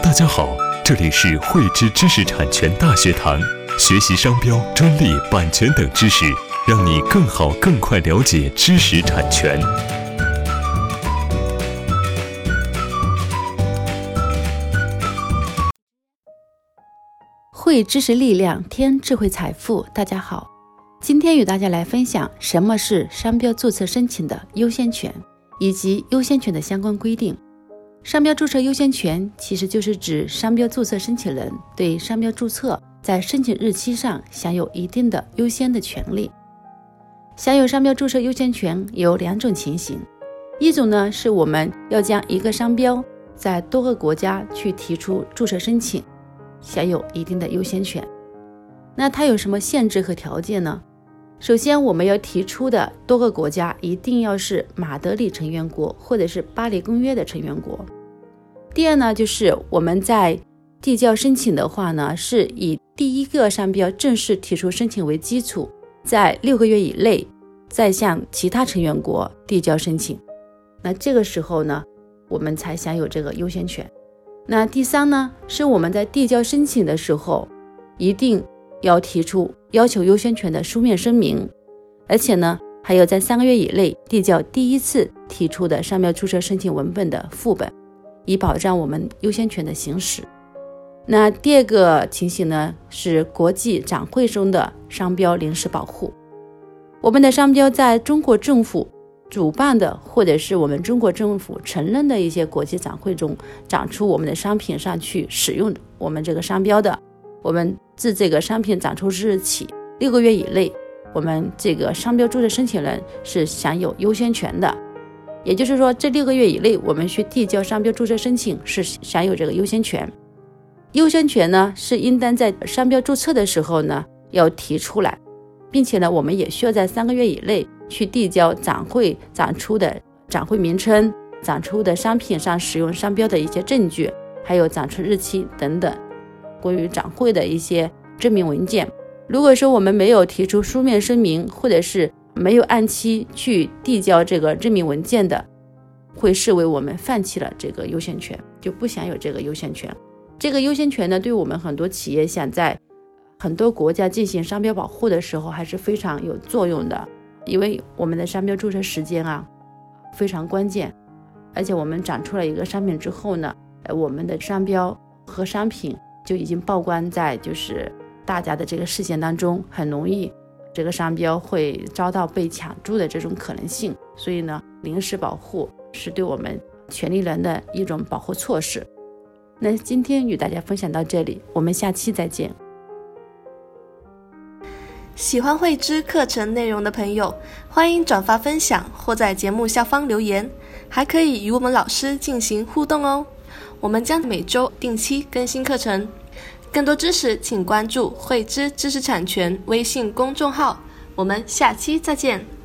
大家好，这里是汇知知识产权大学堂，学习商标、专利、版权等知识，让你更好、更快了解知识产权。汇知识力量，添智慧财富。大家好，今天与大家来分享什么是商标注册申请的优先权，以及优先权的相关规定。商标注册优先权其实就是指商标注册申请人对商标注册在申请日期上享有一定的优先的权利。享有商标注册优先权有两种情形，一种呢是我们要将一个商标在多个国家去提出注册申请，享有一定的优先权。那它有什么限制和条件呢？首先，我们要提出的多个国家一定要是马德里成员国或者是巴黎公约的成员国。第二呢，就是我们在递交申请的话呢，是以第一个商标正式提出申请为基础，在六个月以内再向其他成员国递交申请。那这个时候呢，我们才享有这个优先权。那第三呢，是我们在递交申请的时候，一定要提出。要求优先权的书面声明，而且呢，还有在三个月以内递交第一次提出的商标注册申请文本的副本，以保障我们优先权的行使。那第二个情形呢，是国际展会中的商标临时保护。我们的商标在中国政府主办的，或者是我们中国政府承认的一些国际展会中展出我们的商品上去使用我们这个商标的。我们自这个商品展出之日起六个月以内，我们这个商标注册申请人是享有优先权的。也就是说，这六个月以内，我们去递交商标注册申请是享有这个优先权。优先权呢，是应当在商标注册的时候呢要提出来，并且呢，我们也需要在三个月以内去递交展会展出的展会名称、展出的商品上使用商标的一些证据，还有展出日期等等。关于展会的一些证明文件，如果说我们没有提出书面声明，或者是没有按期去递交这个证明文件的，会视为我们放弃了这个优先权，就不享有这个优先权。这个优先权呢，对我们很多企业想在很多国家进行商标保护的时候，还是非常有作用的。因为我们的商标注册时间啊非常关键，而且我们展出了一个商品之后呢，呃，我们的商标和商品。就已经曝光在就是大家的这个视线当中，很容易这个商标会遭到被抢注的这种可能性。所以呢，临时保护是对我们权利人的一种保护措施。那今天与大家分享到这里，我们下期再见。喜欢慧知课程内容的朋友，欢迎转发分享或在节目下方留言，还可以与我们老师进行互动哦。我们将每周定期更新课程，更多知识请关注“汇知知识产权”微信公众号。我们下期再见。